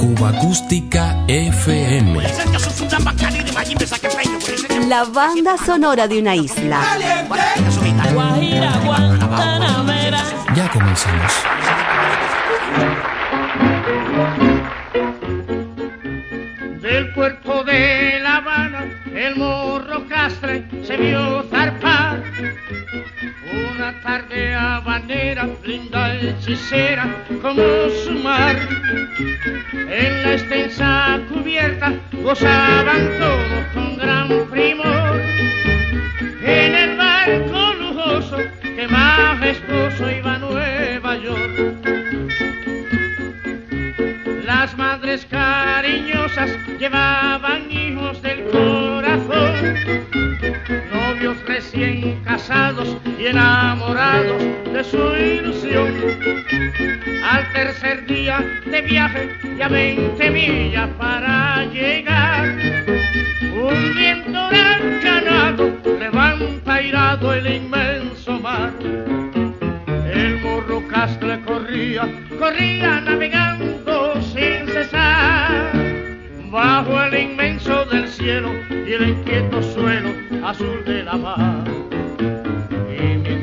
Cuba Acústica FM. La banda sonora de una isla. Ya comenzamos. Del puerto de La Habana, el morro Castre se vio. Una tarde habanera, linda hechicera, como su mar. En la extensa cubierta gozaban todos con gran primor. En el barco lujoso que majestuoso iba a Nueva York. Las madres cariñosas llevaban hijos del y enamorados de su ilusión. Al tercer día de viaje y a 20 millas para llegar, un viento huracanado levanta irado el inmenso mar. El morro castle corría, corría navegando sin cesar, bajo el inmenso del cielo y el inquieto suelo azul de la mar.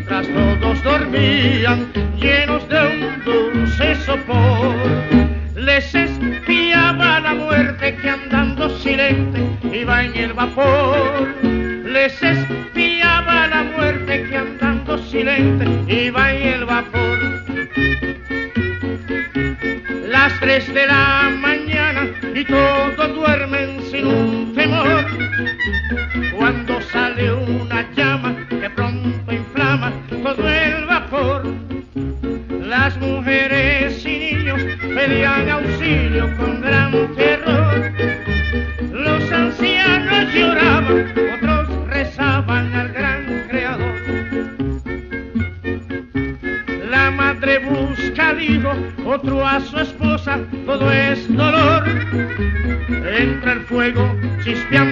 Todos dormían, llenos de un dulce sopor, les espiaba la muerte que andando silente iba en el vapor. Les espiaba la muerte que andando silente iba en el vapor. Las tres de la mañana y todos fuego, chispeando.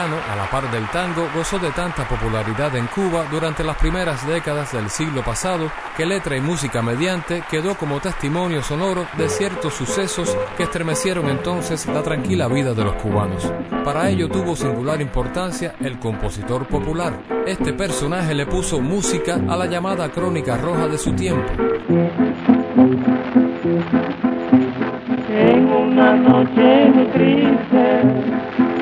A la par del tango, gozó de tanta popularidad en Cuba durante las primeras décadas del siglo pasado que letra y música mediante quedó como testimonio sonoro de ciertos sucesos que estremecieron entonces la tranquila vida de los cubanos. Para ello tuvo singular importancia el compositor popular. Este personaje le puso música a la llamada crónica roja de su tiempo. Una noche muy triste,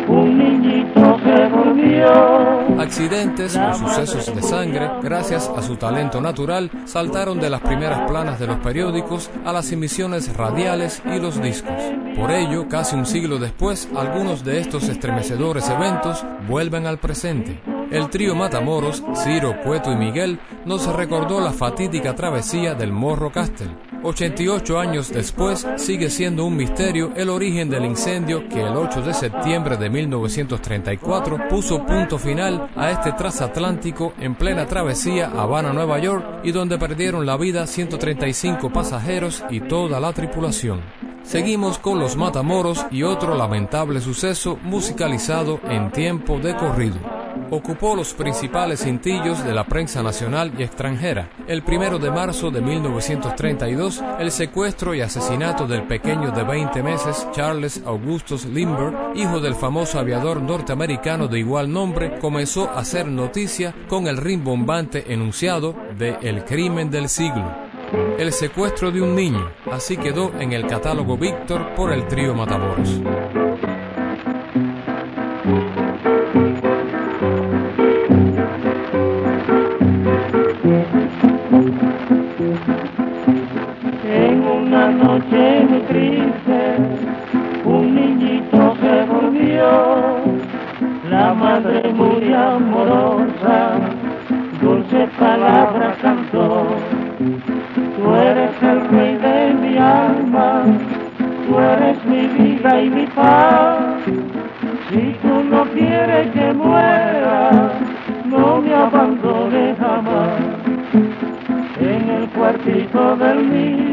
un niñito se volvió. Accidentes o sucesos de sangre, gracias a su talento natural, saltaron de las primeras planas de los periódicos a las emisiones radiales y los discos. Por ello, casi un siglo después, algunos de estos estremecedores eventos vuelven al presente. El trío Matamoros, Ciro, Cueto y Miguel, nos recordó la fatídica travesía del Morro Castle. 88 años después, sigue siendo un misterio el origen del incendio que el 8 de septiembre de 1934 puso punto final a este transatlántico en plena travesía Habana-Nueva York y donde perdieron la vida 135 pasajeros y toda la tripulación. Seguimos con los Matamoros y otro lamentable suceso musicalizado en tiempo de corrido. Ocupó los principales cintillos de la prensa nacional y extranjera. El primero de marzo de 1932, el secuestro y asesinato del pequeño de 20 meses Charles Augustus Lindbergh, hijo del famoso aviador norteamericano de igual nombre, comenzó a hacer noticia con el rimbombante enunciado de El crimen del siglo. El secuestro de un niño, así quedó en el catálogo Víctor por el trío Matamoros. muy amorosa, dulce palabra cantó. Tú eres el rey de mi alma, tú eres mi vida y mi paz. Si tú no quieres que muera, no me abandones jamás. En el cuartito del niño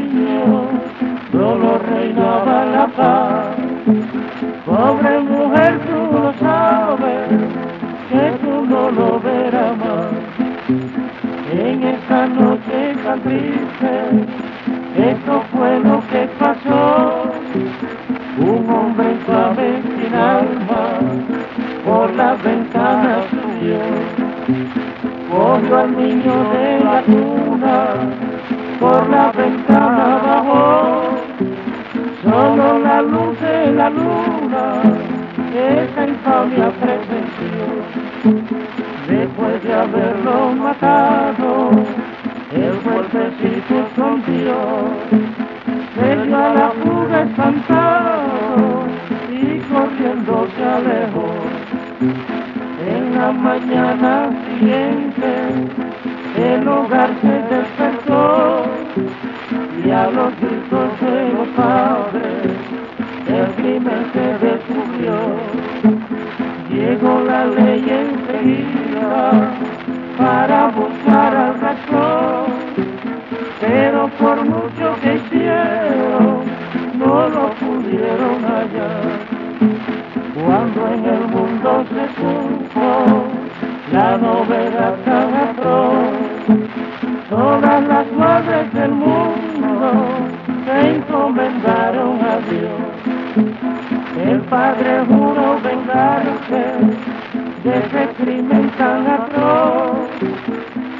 de ese crimen tan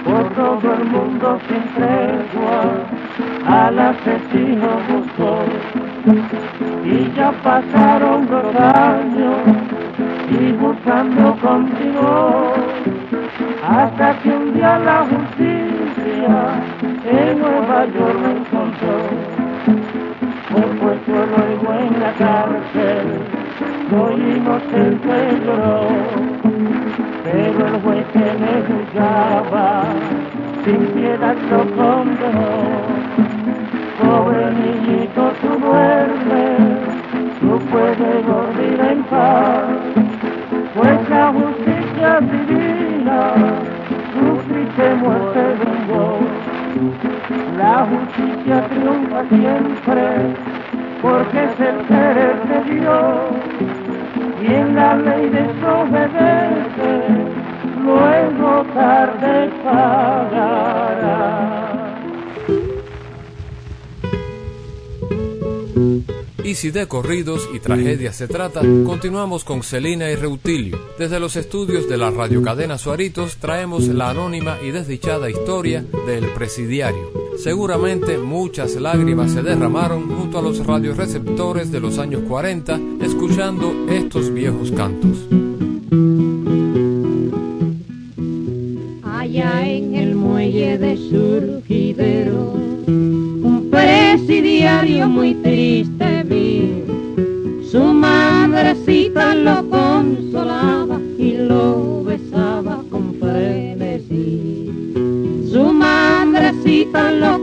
por todo el mundo siempre si de corridos y tragedias se trata, continuamos con Celina y Reutilio. Desde los estudios de la radiocadena Suaritos traemos la anónima y desdichada historia del presidiario. Seguramente muchas lágrimas se derramaron junto a los radioreceptores de los años 40 escuchando estos viejos cantos. con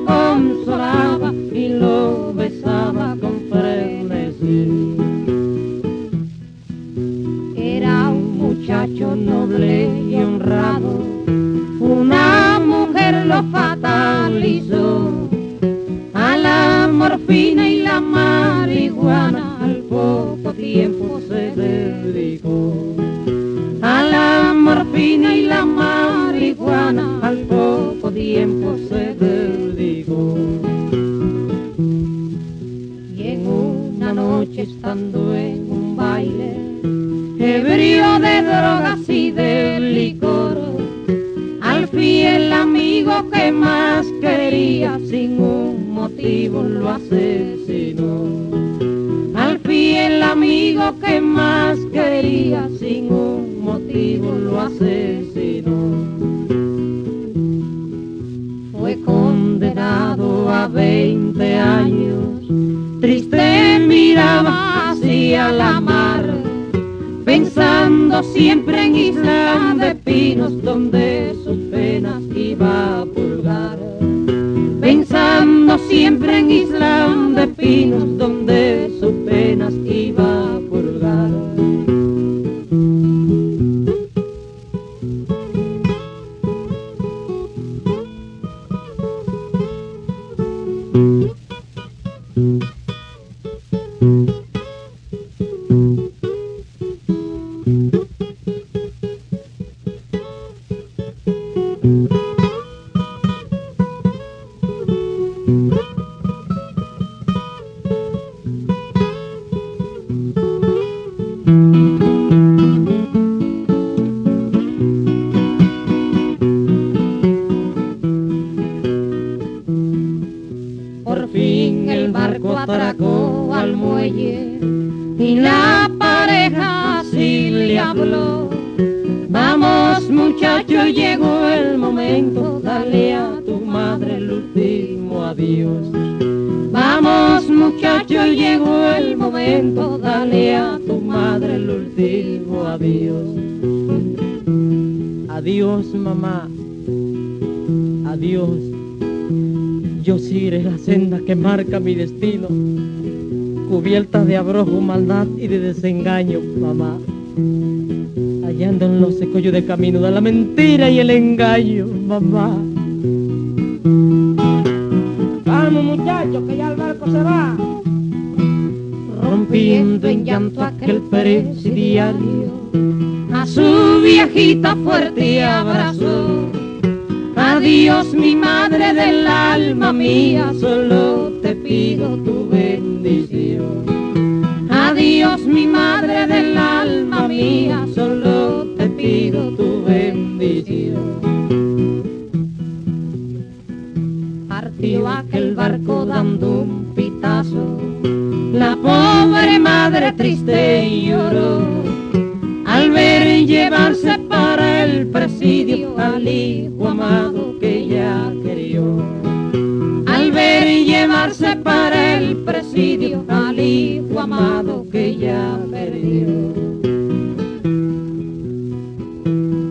mamá. Hallando en los secollos de camino de la mentira y el engaño, mamá. Vamos muchachos, que ya el barco se va. Rompiendo en llanto aquel presidiario, a su viejita fuerte abrazó. Adiós mi madre del alma mía, solo te pido tu bendición. Del alma mía, solo te pido tu bendición. Partió aquel barco dando un pitazo, la pobre madre triste y lloró al ver llevarse para el presidio al hijo amado que ella querió. Al ver llevarse para el hijo amado que ella perdió.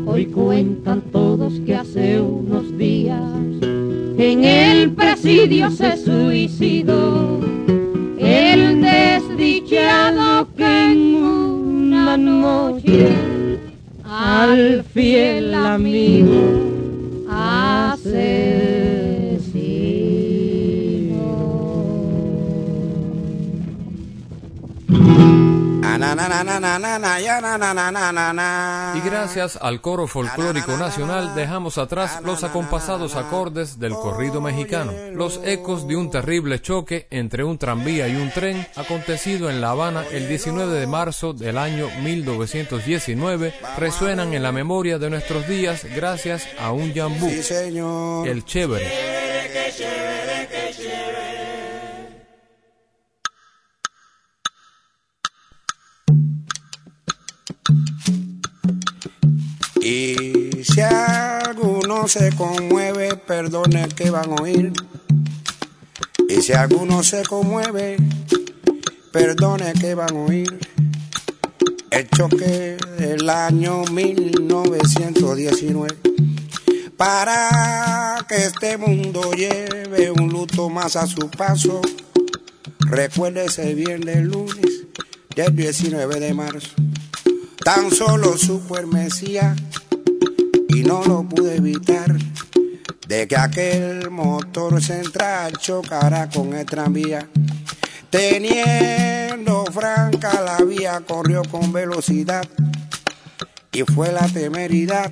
Hoy cuentan todos que hace unos días en el presidio se suicidó el desdichado que en una noche al fiel amigo Y gracias al coro folclórico nacional dejamos atrás los acompasados acordes del corrido mexicano, los ecos de un terrible choque entre un tranvía y un tren acontecido en La Habana el 19 de marzo del año 1919 resuenan en la memoria de nuestros días gracias a un yambú, el chévere. Y si alguno se conmueve, perdone que van a oír. Y si alguno se conmueve, perdone que van a oír. El choque del año 1919. Para que este mundo lleve un luto más a su paso, recuérdese bien del lunes del 19 de marzo. Tan solo supo el y no lo pude evitar de que aquel motor central chocara con el tranvía. Teniendo franca la vía, corrió con velocidad y fue la temeridad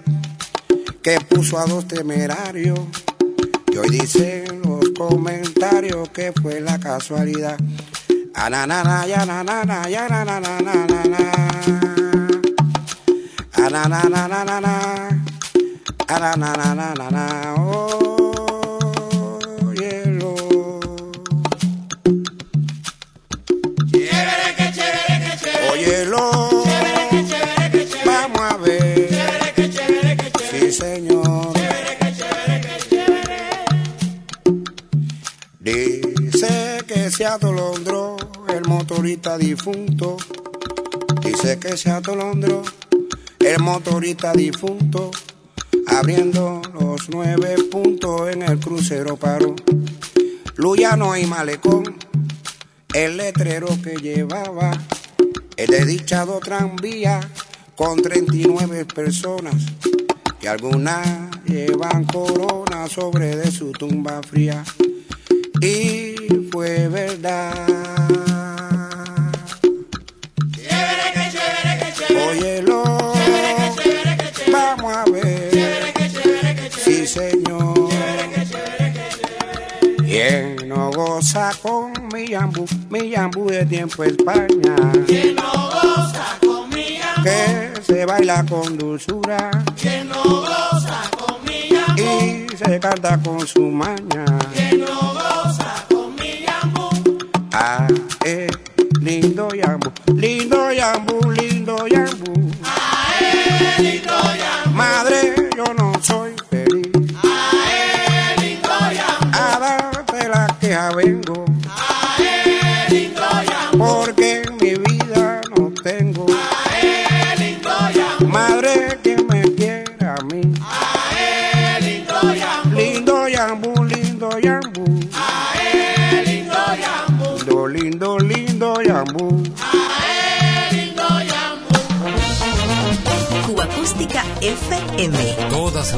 que puso a dos temerarios. Y hoy dicen los comentarios que fue la casualidad. Se el motorista difunto. Dice que se atolondró el motorista difunto, abriendo los nueve puntos en el crucero paró. Luyano y Malecón, el letrero que llevaba el desdichado tranvía con 39 personas, que algunas llevan corona sobre de su tumba fría. Y fue verdad. chévere que chévere que chévere Óyelo. Goza con mi yambú, mi yambú de tiempo España. que no goza con mi amor Que se baila con dulzura que no goza con mi amor y se canta con su maña. que no goza con mi amor Ah, eh, lindo yambu, lindo yambu, lindo yambu. Madre, yo no soy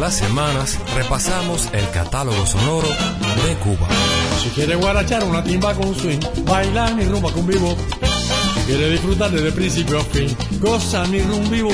las semanas repasamos el catálogo sonoro de Cuba. Si quiere guarachar una timba con swing, baila mi rumba con vivo. Si quiere disfrutar desde principio a fin, goza mi rum vivo.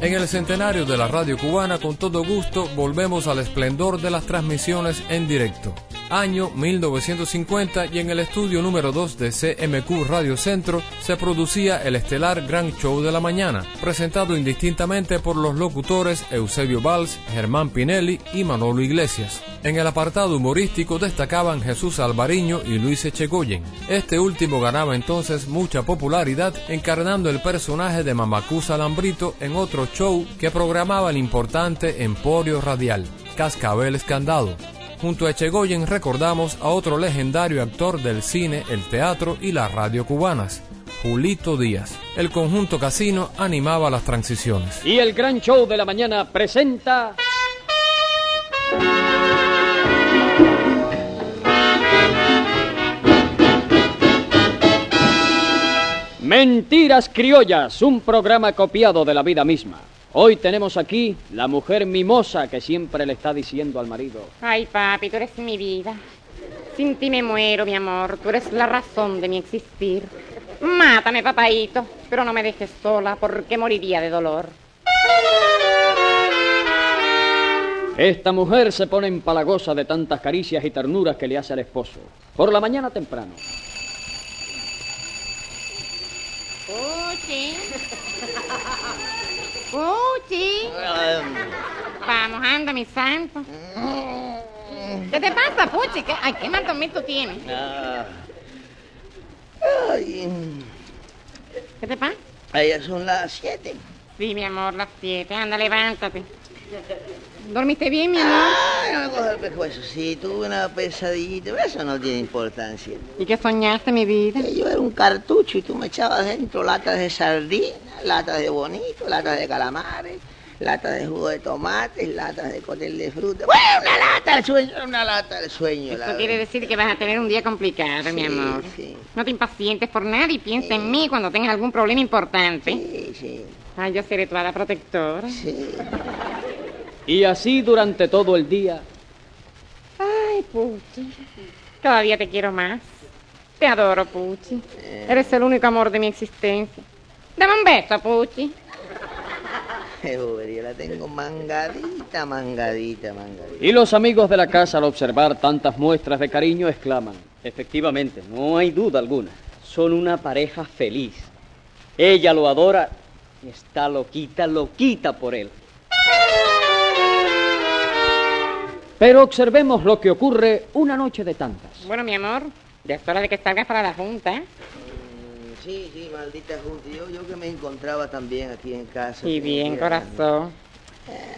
En el centenario de la radio cubana, con todo gusto, volvemos al esplendor de las transmisiones en directo. Año 1950 y en el estudio número 2 de CMQ Radio Centro se producía el estelar Gran Show de la Mañana, presentado indistintamente por los locutores Eusebio Valls, Germán Pinelli y Manolo Iglesias. En el apartado humorístico destacaban Jesús Alvariño y Luis Echegoyen. Este último ganaba entonces mucha popularidad encarnando el personaje de Mamacú Salambrito en otro show que programaba el importante Emporio Radial, Cascabel Escandado. Junto a Echegoyen recordamos a otro legendario actor del cine, el teatro y la radio cubanas, Julito Díaz. El conjunto casino animaba las transiciones. Y el gran show de la mañana presenta. Mentiras Criollas, un programa copiado de la vida misma. Hoy tenemos aquí la mujer mimosa que siempre le está diciendo al marido. Ay, papi, tú eres mi vida. Sin ti me muero, mi amor. Tú eres la razón de mi existir. Mátame, papaito, pero no me dejes sola porque moriría de dolor. Esta mujer se pone empalagosa de tantas caricias y ternuras que le hace al esposo. Por la mañana temprano. Puchi. Puchi. Vamos, anda, mi santo. ¿Qué te pasa, Puchi? ¿Qué, ay, ¿qué mal tú tienes? Ay, ¿Qué te pasa? ya son las siete. Sí, mi amor, las siete. Anda, levántate. ¿Dormiste bien, mi amor? Ay, no me cojo el pescuezo. Sí, tuve una pesadillita, pero eso no tiene importancia. ¿Y qué soñaste, mi vida? Que yo era un cartucho y tú me echabas dentro latas de sardinas, latas de bonito, latas de calamares, latas de jugo de tomates, latas de cóctel de fruta. Bueno, una lata del sueño, una lata del sueño. la Eso quiere decir que vas a tener un día complicado, mi amor. sí. No te impacientes por nada y piensa en mí cuando tengas algún problema importante. Sí, sí, Ay, yo seré tu hada protectora. sí. Y así durante todo el día. Ay, Puchi. Cada día te quiero más. Te adoro, Puchi. Eres el único amor de mi existencia. Dame un beso, Puchi. Qué bobería, la tengo mangadita, mangadita, mangadita. Y los amigos de la casa al observar tantas muestras de cariño exclaman. Efectivamente, no hay duda alguna. Son una pareja feliz. Ella lo adora y está loquita, loquita por él. Pero observemos lo que ocurre una noche de tantas. Bueno, mi amor, ya es hora de que salgas para la junta. ¿eh? Mm, Sí, sí, maldita junta. Yo, yo que me encontraba también aquí en casa. Y bien, corazón.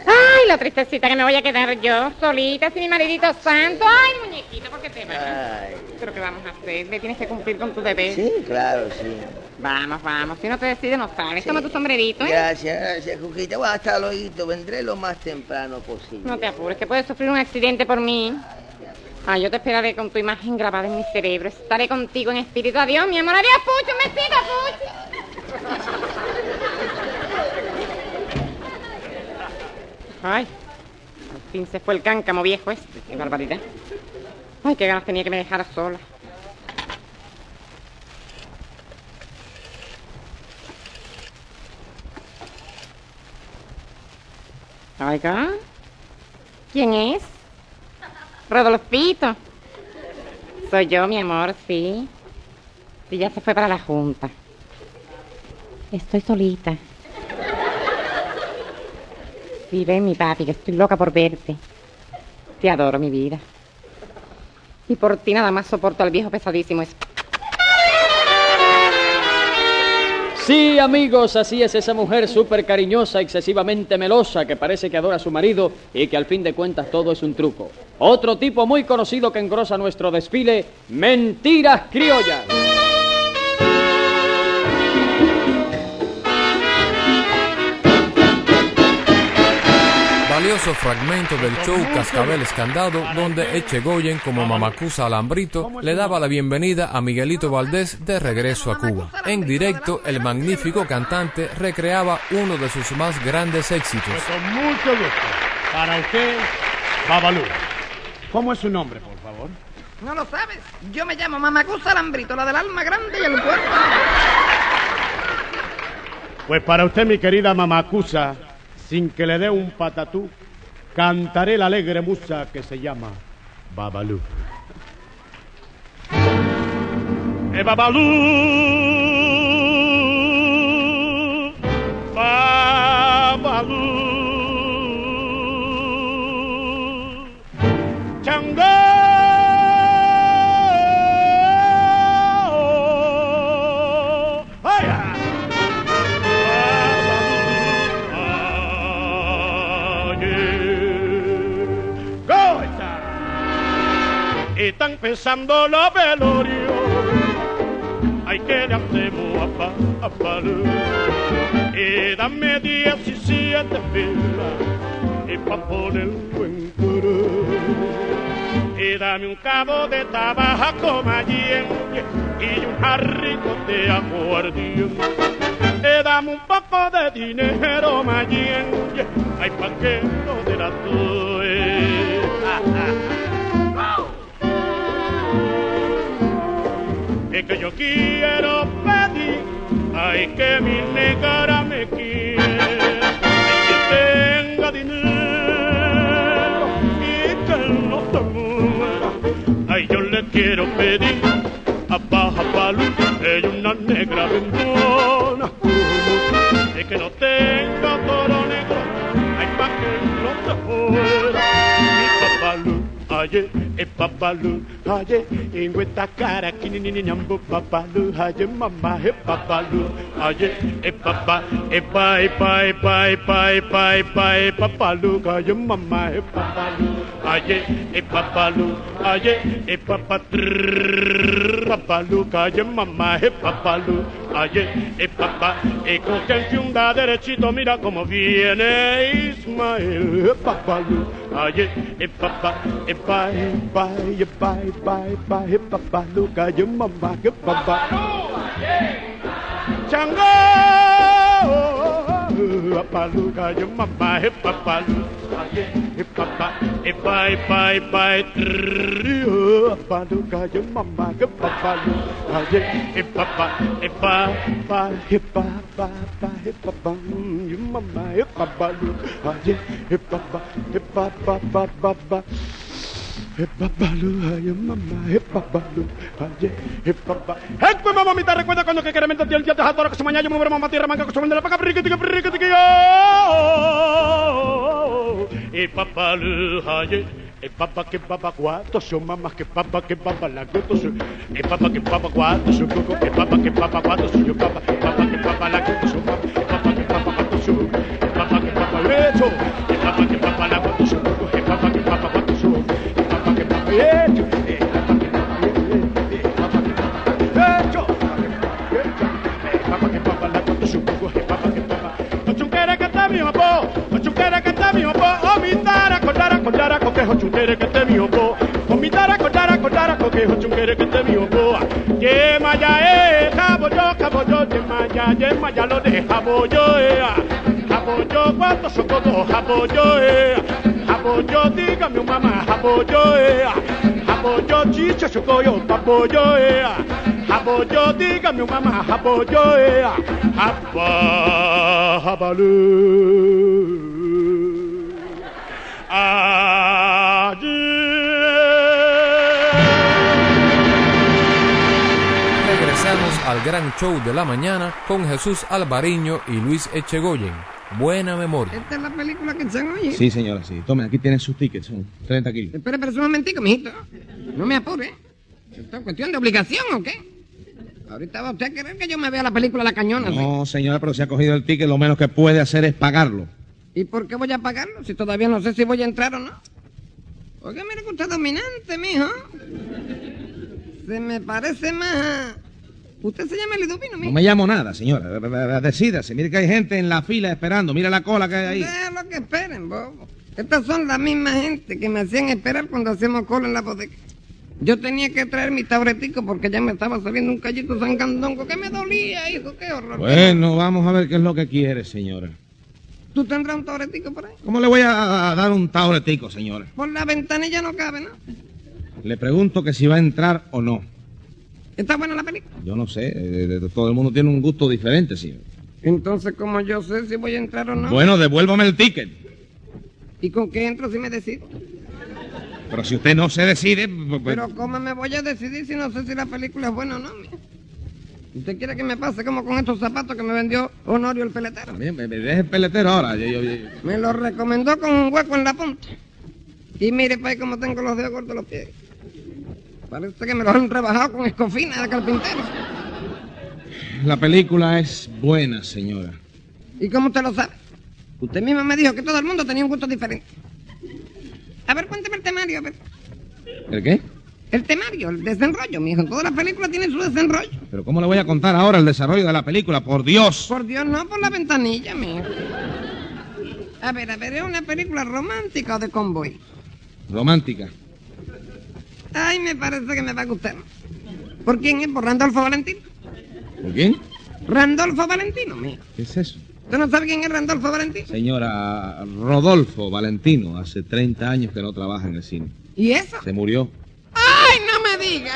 Ay, la tristecita que me voy a quedar yo solita sin mi maridito santo. Ay, muñequito, ¿por qué te vas? Ay, ¿Pero qué vamos a hacer? Le tienes que cumplir con tu deber. sí, claro, sí. Vamos, vamos. Si no te decides, no sales. Toma tu sombrerito, ¿eh? Gracias, gracias, Cuquita. Bueno, hasta luego. Vendré lo más temprano posible. No te apures, que puedes sufrir un accidente por mí. Ah, yo te esperaré con tu imagen grabada en mi cerebro. Estaré contigo en espíritu. Adiós, mi amor. Adiós, Pucho. Un besito, Pucho. Ay, al fin se fue el cáncamo viejo este. Qué barbaridad. Ay, qué ganas tenía que me dejara sola. Oiga, ¿quién es? Rodolfito. Soy yo, mi amor, sí. Sí, ya se fue para la junta. Estoy solita. Sí, ven, mi papi, que estoy loca por verte. Te adoro, mi vida. Y por ti nada más soporto al viejo pesadísimo. ese. Sí, amigos, así es esa mujer súper cariñosa, excesivamente melosa, que parece que adora a su marido y que al fin de cuentas todo es un truco. Otro tipo muy conocido que engrosa nuestro desfile, Mentiras Criollas. Valioso fragmento del show Cascabel Escandado, donde Echegoyen, como Mamacusa Alambrito, le daba la bienvenida a Miguelito Valdés de regreso a Cuba. En directo, el magnífico cantante recreaba uno de sus más grandes éxitos. Con mucho gusto. Para usted, Babalú. ¿Cómo es su nombre, por favor? No lo sabes. Yo me llamo Mamacusa Alambrito, la del alma grande y el cuerpo. Pues para usted, mi querida Mamacusa, sin que le dé un patatú, cantaré la alegre musa que se llama Babalú. Eh, Babalú, Babalú, Chango. Están pensando los velorios. Hay que le hacemos a pa, a. Y dame 17 pilas y pa' poner un buen coro. Y dame un cabo de tabaco mayenne y un jarrito de aguardiente. Dame un poco de dinero mayenne, ay pa' que no de la tue. Es que yo quiero pedir, ay que mi negra me quiera, ay que tenga dinero y que no se muera. Ay, yo le quiero pedir a Baja Palú, ella una negra bendona, es que no tenga toro negro, ay pa' que no se fuera. Mi papalú, aye, e papalú, aye, en esta cara, que ni ni ñambo papalú, aye, mamá, e papalú, aye, e papá, e pa, e pa, e pa, e pa, e pa, e e aye, mamá, e aye, e papalú, aye, mamá, e papalú, aye, e papá, e con da derechito, mira viene Ismael, e aye, e papá, e pa, e pa, e pa, e pa, e pa, e papalú, aye, mamá, e papá. Chango, papaluca, yo mamá, he papalu, he papá, he pa, he pa, he pa, he trio, papaluca, yo mamá, he papalu, he papá, he papá, yo mamá, papá, papá. Pues mamita, recuerda cuando que queremos el día de jadora que se mañana yo me mamá tierra manga que vende la paca frica tica frica tica yo. He papalu, ay e papá que papá cuatro son mamás que papá que papá la cuatro son e papá que papá cuatro son coco e papá que papá cuatro son yo papá e papá que papá la cuatro son e papá que papá cuatro son e papá que papá lecho e papá que papá ye maya eh jabo yo jabo yo ye maya ye maya lo de jabo yo eh. Jabo yo cuánto socorro jabo yo eh. Jabo yo dígame un mamá jabo yo eh. Jabo yo chicho chocoyo papo yo eh. Jabo yo dígame un mamá jabo yo eh jabo al gran show de la mañana con Jesús Alvariño y Luis Echegoyen. buena memoria. Esta es la película que echan hoy. Sí, señora, sí. Tome, aquí tienen sus tickets, son 30 kilos. Espera, espera un momentico, mijito. No me apure. ¿Esto es cuestión de obligación o qué? Ahorita va usted a querer que yo me vea la película La Cañona. ¿sí? No, señora, pero si ha cogido el ticket, lo menos que puede hacer es pagarlo. ¿Y por qué voy a pagarlo si todavía no sé si voy a entrar o no? Oiga, mire que usted es dominante, mijo. Se me parece más. Usted se llama Liduvino, mijo. No me llamo nada, señora. Decídase. Mire que hay gente en la fila esperando. Mira la cola que hay ahí. Déjalo que esperen, bobo. Estas son la misma gente que me hacían esperar cuando hacíamos cola en la bodega. Yo tenía que traer mi tauretico porque ya me estaba saliendo un callito sangandongo que me dolía, hijo, qué horror. Bueno, vamos a ver qué es lo que quiere, señora. ¿Tú tendrás un tauretico por ahí? ¿Cómo le voy a, a dar un tauretico, señora? Por la ventanilla no cabe, ¿no? Le pregunto que si va a entrar o no. ¿Está buena la película? Yo no sé. eh, todo el mundo tiene un gusto diferente, señor. Entonces, ¿cómo yo sé si voy a entrar o no? Bueno, devuélvame el ticket. ¿Y con qué entro si me decido? Pero si usted no se decide... pues- Pero ¿cómo me voy a decidir si no sé si la película es buena o no? ¿Usted quiere que me pase como con estos zapatos que me vendió Honorio el peletero? Bien, me, me deje el peletero ahora. Yo- yo- yo- Me lo recomendó con un hueco en la punta. Y mire, ahí cómo tengo los dedos cortos los pies. Parece que me los han rebajado con escofina de carpintero. La película es buena, señora. ¿Y cómo usted lo sabe? Usted misma me dijo que todo el mundo tenía un gusto diferente. A ver, cuénteme el temario, a ver. ¿El qué? El temario, el desenrollo, mijo. Todas las películas tienen su desenrollo. Pero ¿cómo le voy a contar ahora el desarrollo de la película? Por Dios. Por Dios, no por la ventanilla, mijo. A ver, a ver, ¿es una película romántica o de convoy? Romántica. Ay, me parece que me va a gustar. ¿Por quién es? ¿Por Randolfo Valentino? ¿Por quién? Randolfo Valentino, mijo. ¿Qué es eso? ¿Usted no sabe quién es Randolfo Valentino? Señora Rodolfo Valentino, hace 30 años que no trabaja en el cine. ¿Y eso? Se murió. ¡Ay, no me diga!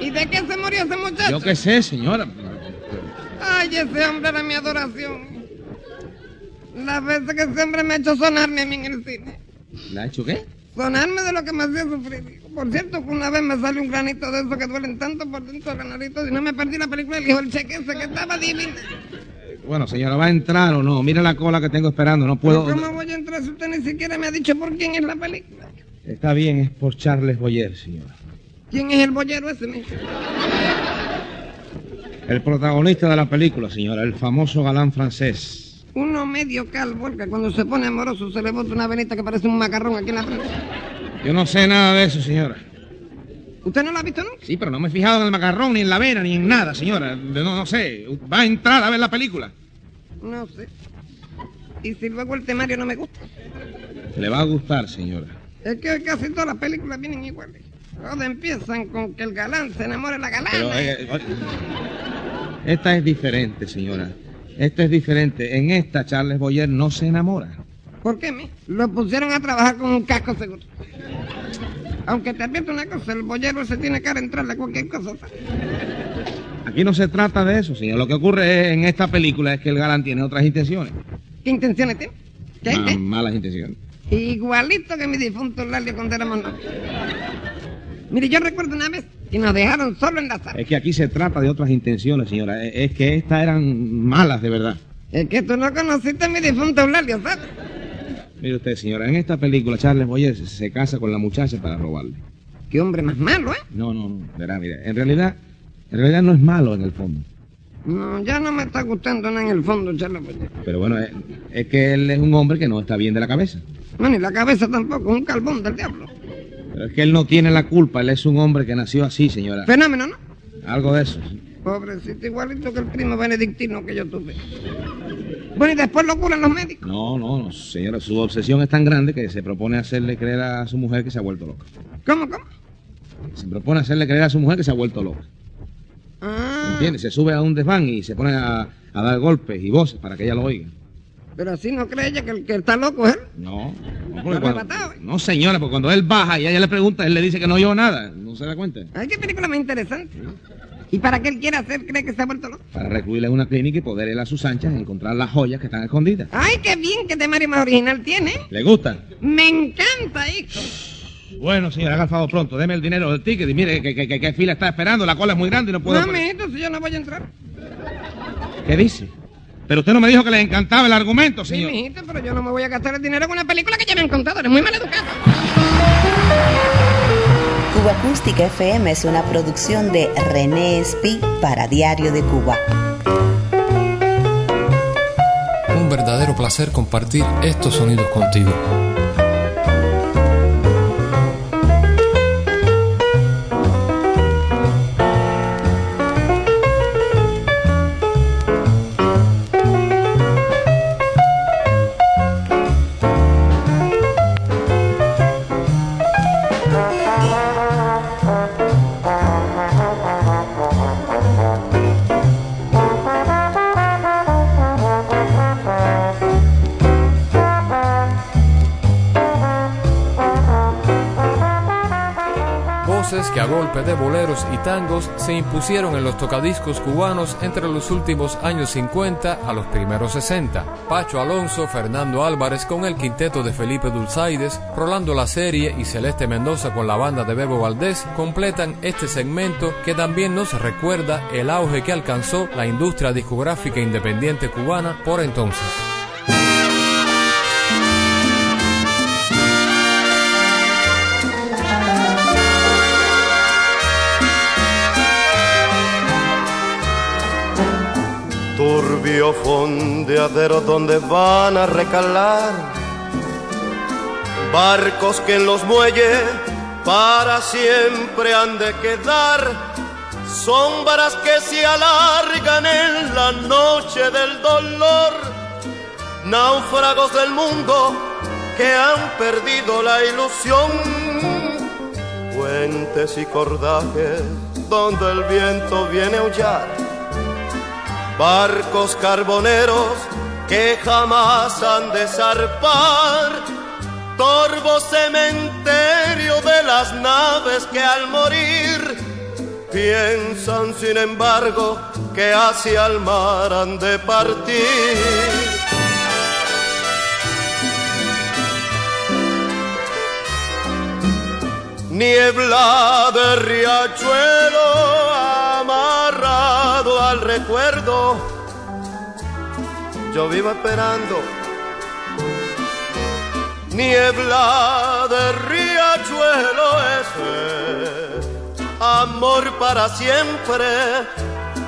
¿Y de qué se murió ese muchacho? Yo qué sé, señora. Ay, ese hombre era mi adoración. Las veces que ese hombre me ha hecho sonarme a mí en el cine. ¿Le ha hecho qué? Sonarme de lo que me hacía sufrir. Por cierto, una vez me salió un granito de esos que duelen tanto por dentro de nariz y no me perdí la película del hijo del cheque ese que estaba divina. Bueno, señora, ¿va a entrar o no? Mira la cola que tengo esperando, no puedo... ¿Cómo voy a entrar si usted ni siquiera me ha dicho por quién es la película? Está bien, es por Charles Boyer, señora. ¿Quién es el boyero ese, mijo? El protagonista de la película, señora, el famoso galán francés. Uno medio calvo, que cuando se pone amoroso se le bota una venita que parece un macarrón aquí en la frente. Yo no sé nada de eso, señora. ¿Usted no lo ha visto nunca? Sí, pero no me he fijado en el macarrón, ni en la vena, ni en nada, señora. No, no sé. ¿Va a entrar a ver la película? No sé. Y si luego el temario no me gusta. Le va a gustar, señora. Es que casi todas las películas vienen iguales. Todas empiezan con que el galán se enamore de la galana. Pero, eh, oye, esta es diferente, señora. Esta es diferente. En esta, Charles Boyer no se enamora. ¿Por qué, mi? Lo pusieron a trabajar con un casco seguro. Aunque te advierto una cosa, el boyero se tiene que entrarle a cualquier cosa. Aquí no se trata de eso, señor. Lo que ocurre en esta película es que el galán tiene otras intenciones. ¿Qué intenciones tiene? ¿Qué? Ma- malas intenciones. Igualito que mi difunto Lalio cuando éramos novios. Mire, yo recuerdo una vez que nos dejaron solo en la sala. Es que aquí se trata de otras intenciones, señora. Es que estas eran malas, de verdad. Es que tú no conociste a mi difunto Eulalio, ¿sabes? Mire usted, señora, en esta película Charles Boyer se- casa con la muchacha para robarle. Qué hombre más malo, ¿eh? No, no, no. Verá, mire, en realidad, en realidad no es malo en el fondo. No, ya no me está gustando nada en el fondo, Charles Boyer. Pero bueno, es, es que él es un hombre que no está bien de la cabeza. No, ni la cabeza tampoco, un calvón del diablo. Pero es que él no tiene la culpa, él es un hombre que nació así, señora. Fenómeno, ¿no? Algo de eso. sí. Pobrecito, igualito que el primo benedictino que yo tuve. Bueno, y después lo curan los médicos. No, no, no, señora, su obsesión es tan grande que se propone hacerle creer a su mujer que se ha vuelto loca. ¿Cómo, cómo? Se propone hacerle creer a su mujer que se ha vuelto loca. Ah, ¿Entiendes? Se sube a un desván y se pone a, a dar golpes y voces para que ella lo oiga. Pero así no cree ella que el que está loco es él. No, no, cuando- ¿eh? no, señora, porque cuando él baja y ella le pregunta, él le dice que no oyó nada. ¿No se da cuenta? Ay, qué película más interesante. ¿Y para qué él quiere hacer? ¿Cree que se ha vuelto loco? Para recluirle en una clínica y poder él a sus anchas encontrar las joyas que están escondidas. Ay, qué bien que temario más original tiene. ¿Le gusta? Me encanta, hijo. Bueno, señora, haga el favor pronto. Deme el dinero del ticket y mire que, que, que- que fila está esperando. La cola es muy grande y no puedo... No, mijito, si yo no voy a entrar. ¿Qué dice? Pero usted no me dijo que le encantaba el argumento, Sí, señor. mijito, pero yo no me voy a gastar el dinero en una película que ya me han contado. Eres muy mal educado. Cuba Acústica FM es una producción de René Espi para Diario de Cuba. Un verdadero placer compartir estos sonidos contigo. Que a golpe de boleros y tangos se impusieron en los tocadiscos cubanos entre los últimos años 50 a los primeros 60. Pacho Alonso, Fernando Álvarez con el quinteto de Felipe Dulzaides, Rolando La Serie y Celeste Mendoza con la banda de Bebo Valdés completan este segmento que también nos recuerda el auge que alcanzó la industria discográfica independiente cubana por entonces. Turbio fondeadero donde van a recalar barcos que en los muelles para siempre han de quedar, sombras que se alargan en la noche del dolor, náufragos del mundo que han perdido la ilusión, puentes y cordajes donde el viento viene a aullar barcos carboneros que jamás han de zarpar, torvo cementerio de las naves que al morir piensan sin embargo que hacia el mar han de partir. Niebla de riachuelo recuerdo. Yo vivo esperando. Niebla de riachuelo ese. Amor para siempre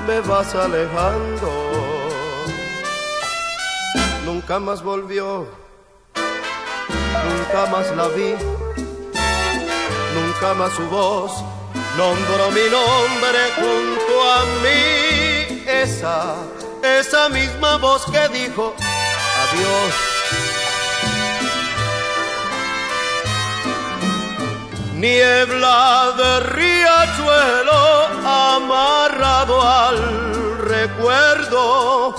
me vas alejando. Nunca más volvió. Nunca más la vi nunca más su voz nombró mi nombre junto a mí. Esa, esa misma voz que dijo adiós. Niebla de riachuelo amarrado al recuerdo,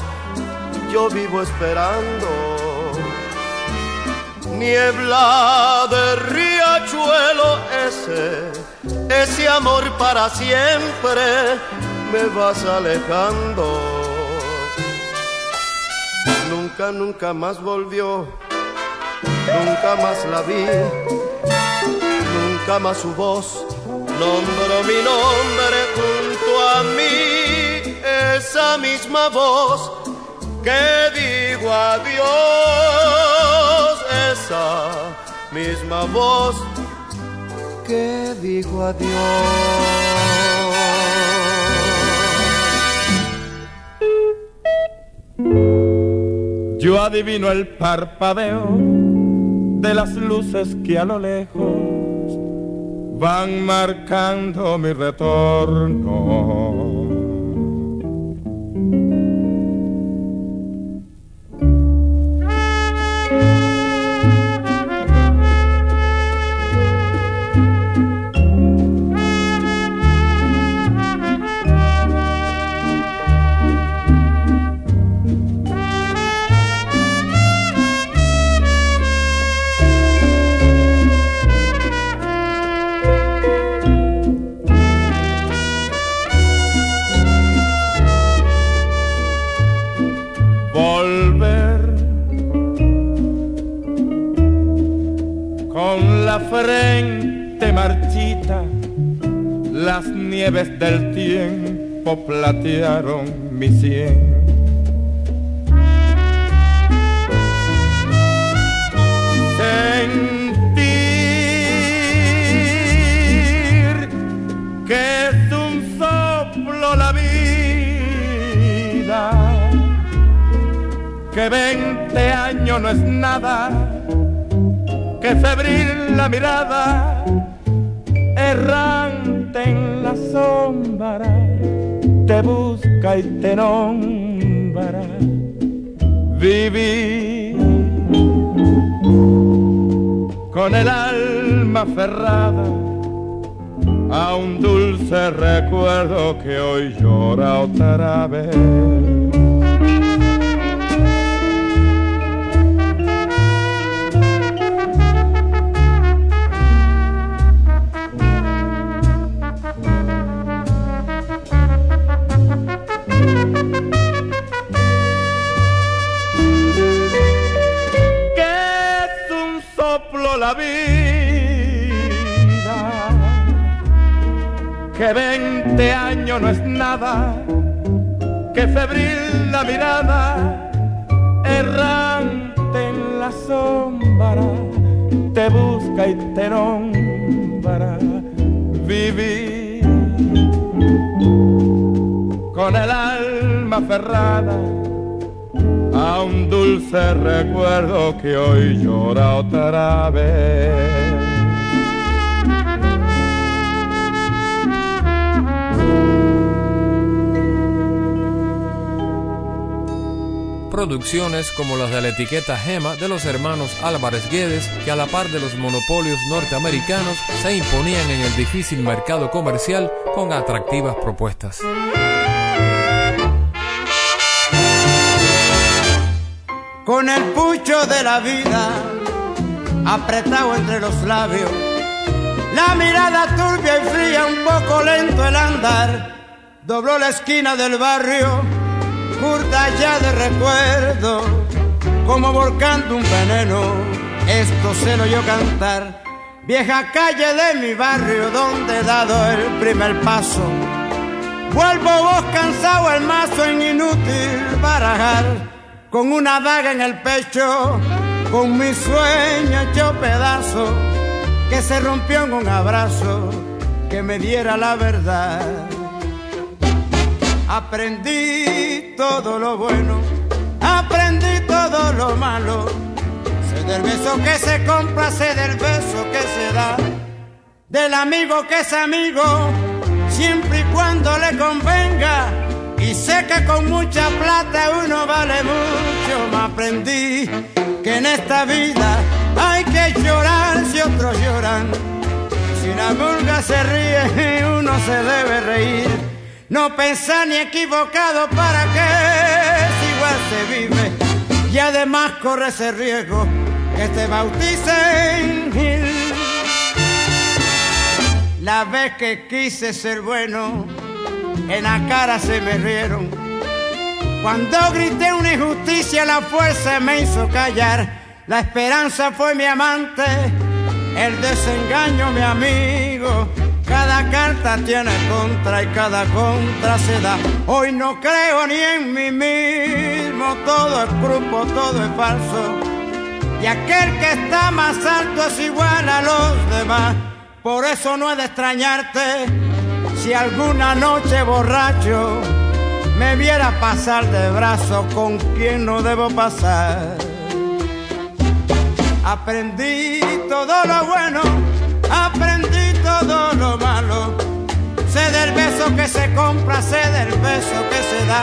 yo vivo esperando niebla de riachuelo ese, ese amor para siempre me vas alejando. Nunca, nunca más volvió, nunca más la vi, nunca más su voz. Nombró mi nombre junto a mí, esa misma voz que digo adiós, esa misma voz que digo adiós. Yo adivino el parpadeo de las luces que a lo lejos van marcando mi retorno. con la frente marchita, las nieves del tiempo platearon mi sien. Sentir que es un soplo la vida, que veinte años no es nada que febril la mirada, errante en la sombra, te busca y te nombra. Viví con el alma aferrada a un dulce recuerdo que hoy llora otra vez. Que veinte años no es nada, que febril la mirada, errante en la sombra, te busca y te nombra, vivir con el alma aferrada a un dulce recuerdo que hoy llora otra vez. Producciones como las de la etiqueta Gema de los hermanos Álvarez Guedes, que a la par de los monopolios norteamericanos se imponían en el difícil mercado comercial con atractivas propuestas. con el pucho de la vida apretado entre los labios, la mirada turbia y fría, un poco lento el andar, dobló la esquina del barrio, curta ya de recuerdo, como volcando un veneno, esto se lo oyó cantar, vieja calle de mi barrio donde he dado el primer paso, vuelvo vos cansado el mazo en inútil barajar con una daga en el pecho, con mi sueño hecho pedazo, que se rompió en un abrazo que me diera la verdad. Aprendí todo lo bueno, aprendí todo lo malo, sé del beso que se compra, sé del beso que se da, del amigo que es amigo, siempre y cuando le convenga y sé que con mucha plata uno vale mucho. Me aprendí que en esta vida hay que llorar si otros lloran. Si la murga se ríe, uno se debe reír. No pensar ni equivocado para que si igual se vive. Y además corre ese riesgo que te bauticen. La vez que quise ser bueno en la cara se me rieron. Cuando grité una injusticia, la fuerza me hizo callar. La esperanza fue mi amante, el desengaño mi amigo. Cada carta tiene contra y cada contra se da. Hoy no creo ni en mí mismo, todo es grupo, todo es falso. Y aquel que está más alto es igual a los demás. Por eso no he de extrañarte si alguna noche borracho me viera pasar de brazo con quien no debo pasar. Aprendí todo lo bueno, aprendí lo malo. Sé del beso que se compra, sé del beso que se da.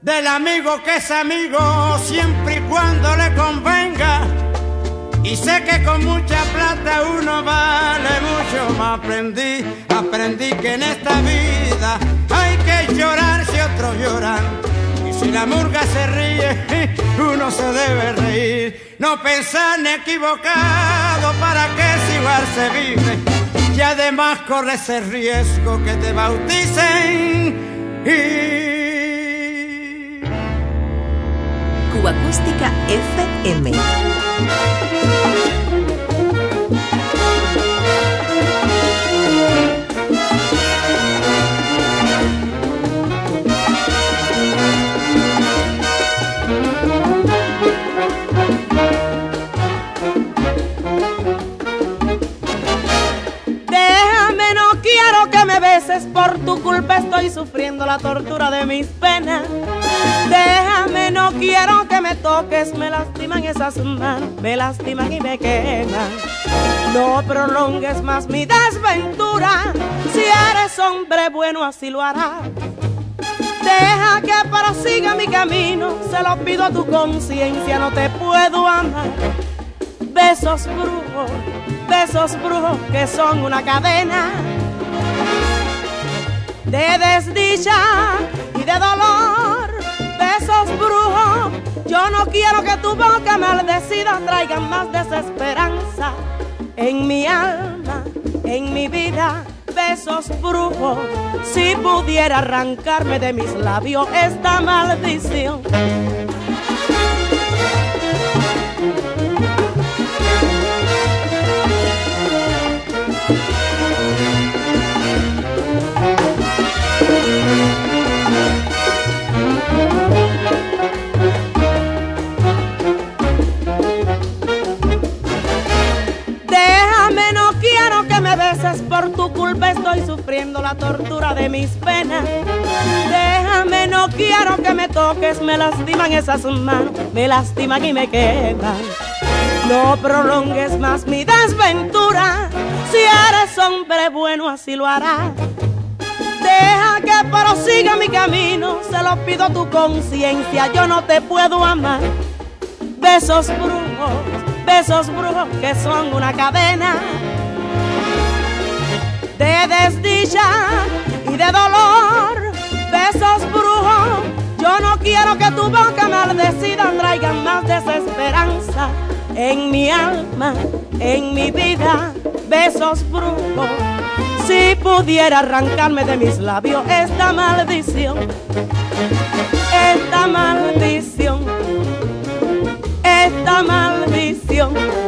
Del amigo que es amigo, siempre y cuando le convenga. Y sé que con mucha plata uno vale mucho. Me aprendí, aprendí que en esta vida hay que llorar si otros lloran. Y si la murga se ríe, uno se debe reír. No pensar ni equivocado para que si igual se vive. Y además corre ese riesgo que te bauticen. Y Cuba FM. Beses, por tu culpa estoy sufriendo la tortura de mis penas. Déjame, no quiero que me toques, me lastiman esas manos, me lastiman y me queman. No prolongues más mi desventura, si eres hombre bueno así lo harás. Deja que prosiga mi camino, se lo pido a tu conciencia, no te puedo amar. Besos brujos, besos brujos que son una cadena de desdicha y de dolor. Besos brujos, yo no quiero que tu boca maldecida traiga más desesperanza en mi alma, en mi vida besos brujos. Si pudiera arrancarme de mis labios esta maldición. Por tu culpa estoy sufriendo la tortura de mis penas. Déjame, no quiero que me toques, me lastiman esas manos, me lastiman y me queman. No prolongues más mi desventura, si eres hombre bueno así lo harás. Deja que prosiga mi camino, se lo pido a tu conciencia, yo no te puedo amar. Besos brujos, besos brujos que son una cadena de desdicha y de dolor, besos brujos. Yo no quiero que tu boca maldecida traiga más desesperanza en mi alma, en mi vida, besos brujos. Si pudiera arrancarme de mis labios esta maldición, esta maldición, esta maldición.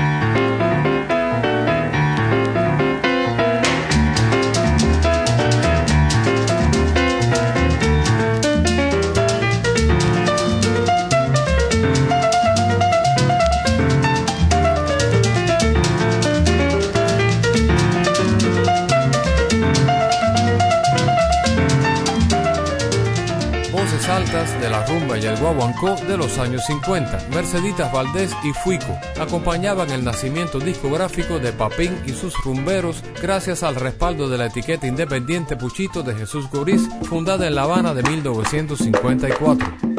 De la rumba y el guaguancó de los años 50. Merceditas Valdés y Fuico acompañaban el nacimiento discográfico de Papín y sus rumberos gracias al respaldo de la etiqueta independiente Puchito de Jesús Goriz, fundada en La Habana de 1954.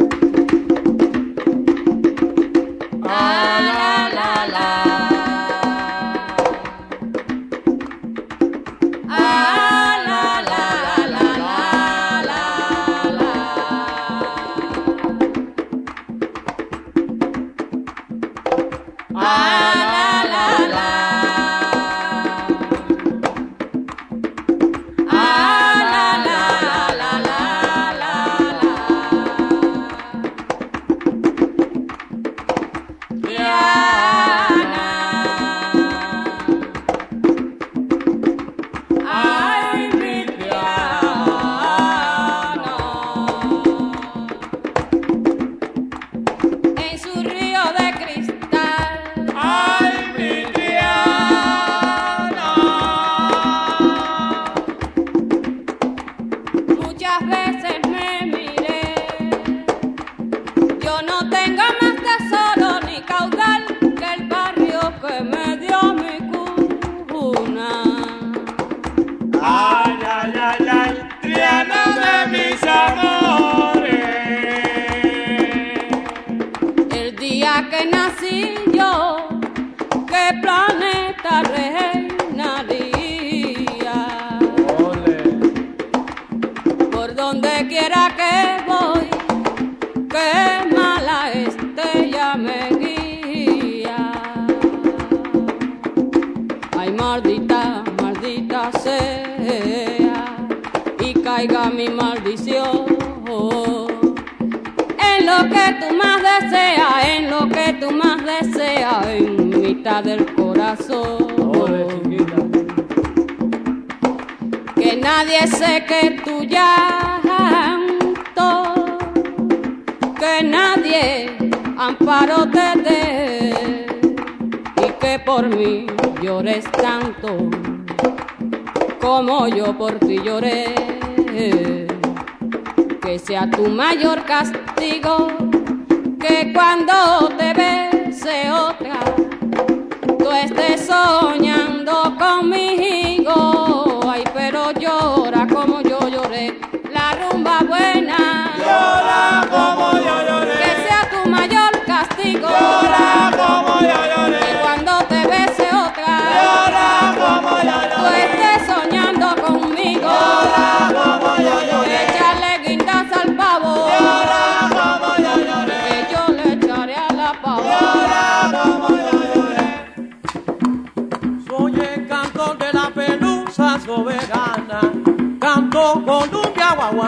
Soñando conmigo. Ay, pero llora como yo lloré, la rumba buena. Llora como yo lloré. Que sea tu mayor castigo. Llora como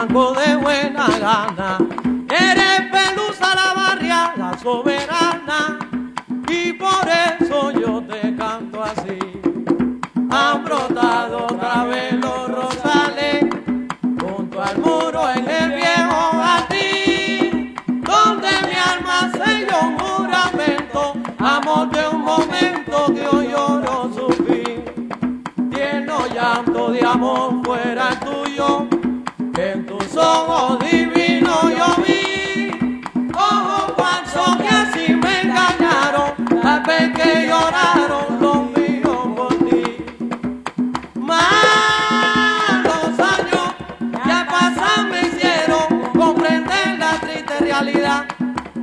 De buena gana. Eres pelusa la barriada soberana y por eso yo te canto así. Han brotado otra vez los rosales junto al muro en el viejo jardín, donde mi alma selló un juramento, amor de un momento que hoy lloro su fin. Tierno llanto de amor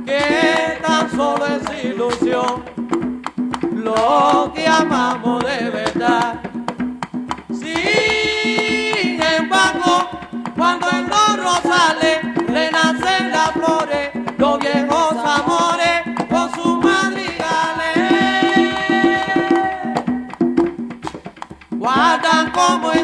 que tan solo es ilusión. Lo que amamos de guardan como entonces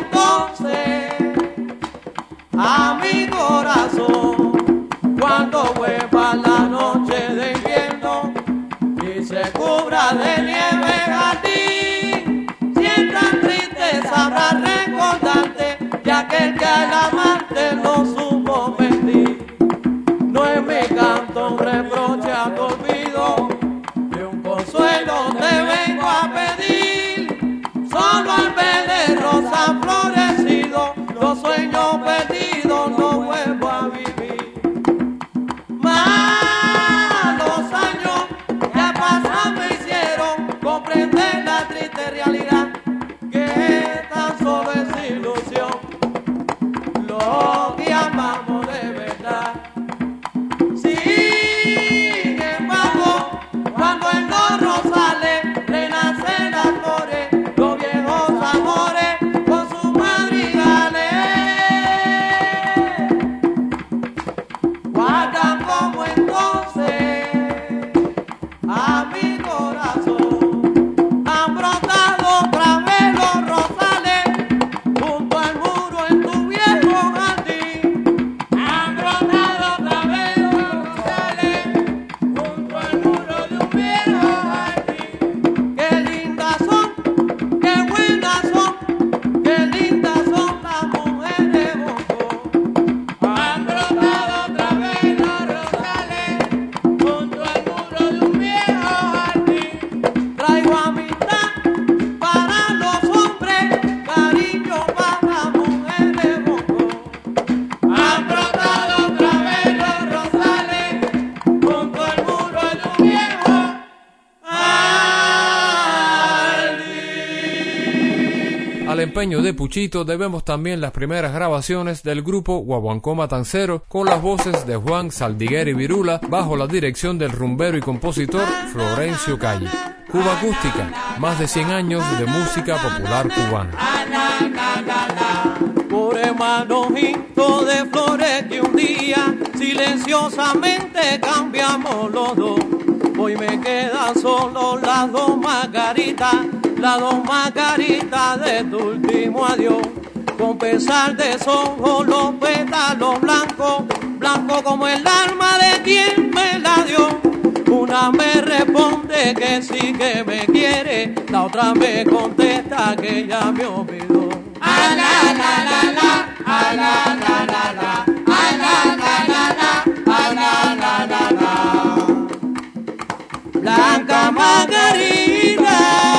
los sueños perdidos De Puchito debemos también las primeras grabaciones del grupo Guaguancó Matancero con las voces de Juan Saldiguer y Virula bajo la dirección del rumbero y compositor Florencio Calle. Cuba Acústica, más de 100 años de música popular cubana. por de flores un día silenciosamente cambiamos los dos. Hoy me solo dos margaritas, las dos margaritas de tu último adiós. Con pesar de ojos los pétalos blancos, blanco como el alma de quien me la dio. Una me responde que sí que me quiere, la otra me contesta que ya me olvidó. Ah, la, la, la, la. Blanca Margarita.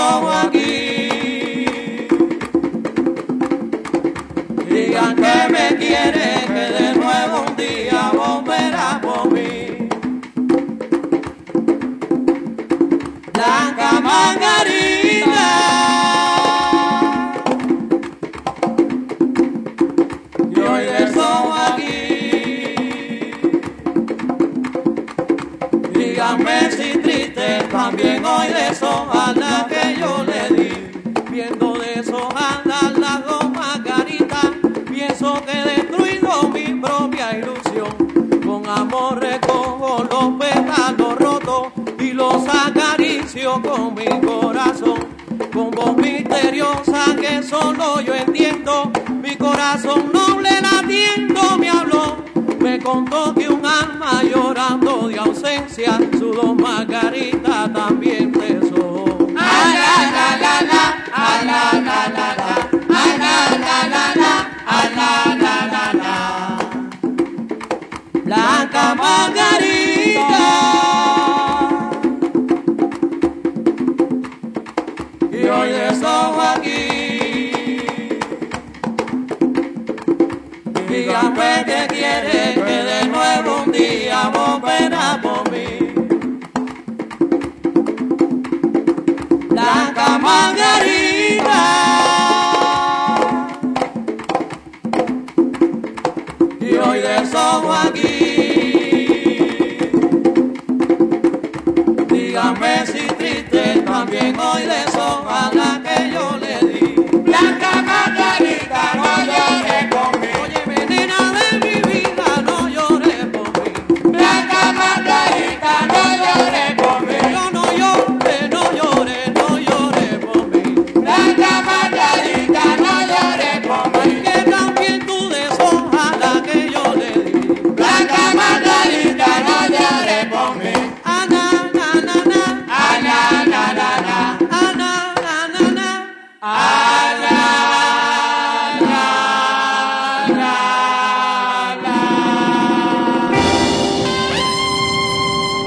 Somos aquí. Digan que me quieren, que de nuevo un día volverá por mí. Blanca Margarita. También hoy deshojadas que yo le di. Viendo deshojadas las dos margaritas, pienso que he destruido mi propia ilusión. Con amor recojo los pétalos rotos y los acaricio con mi corazón. Con voz misteriosa que solo yo entiendo, mi corazón noble latiendo me habló. Me contó que un de ausencia, su dos Margarita también besó. Blanca Margarita. Y hoy estoy aquí. Dígame que quiere que de nuevo. Margarita.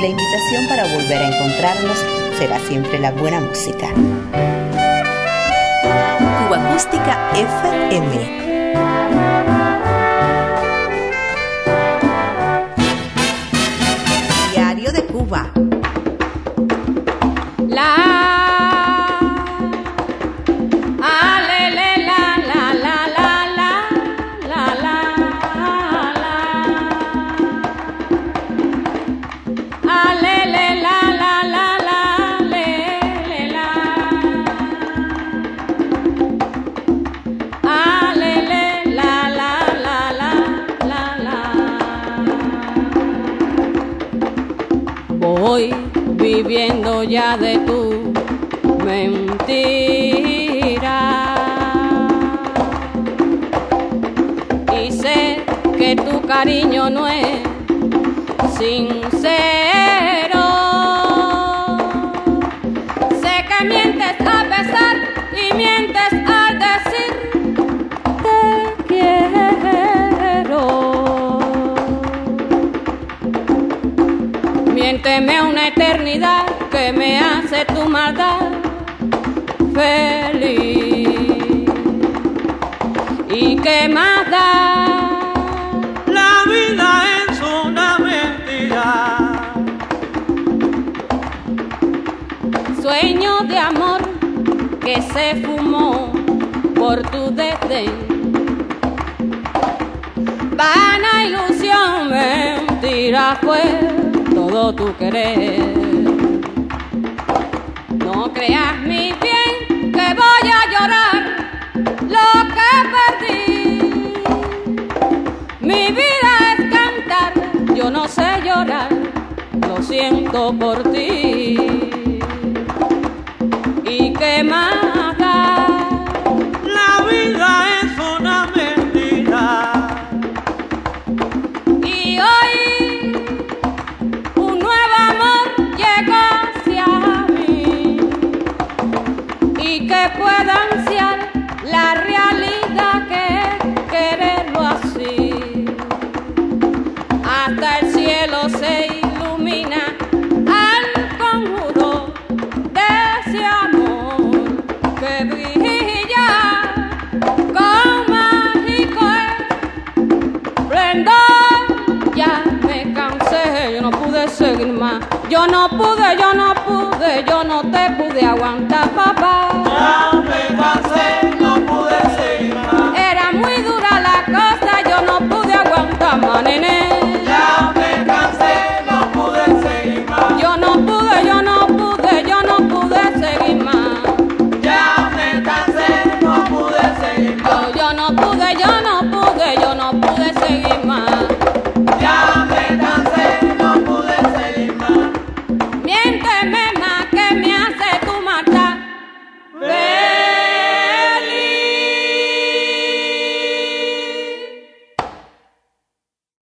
La invitación para volver a encontrarnos será siempre la buena música. Cuba Acústica FM. Vana ilusión, mentira fue todo tu querer. No creas mi bien que voy a llorar lo que perdí. Mi vida es cantar, yo no sé llorar, lo siento por ti. ¿Y qué más pude aguantar.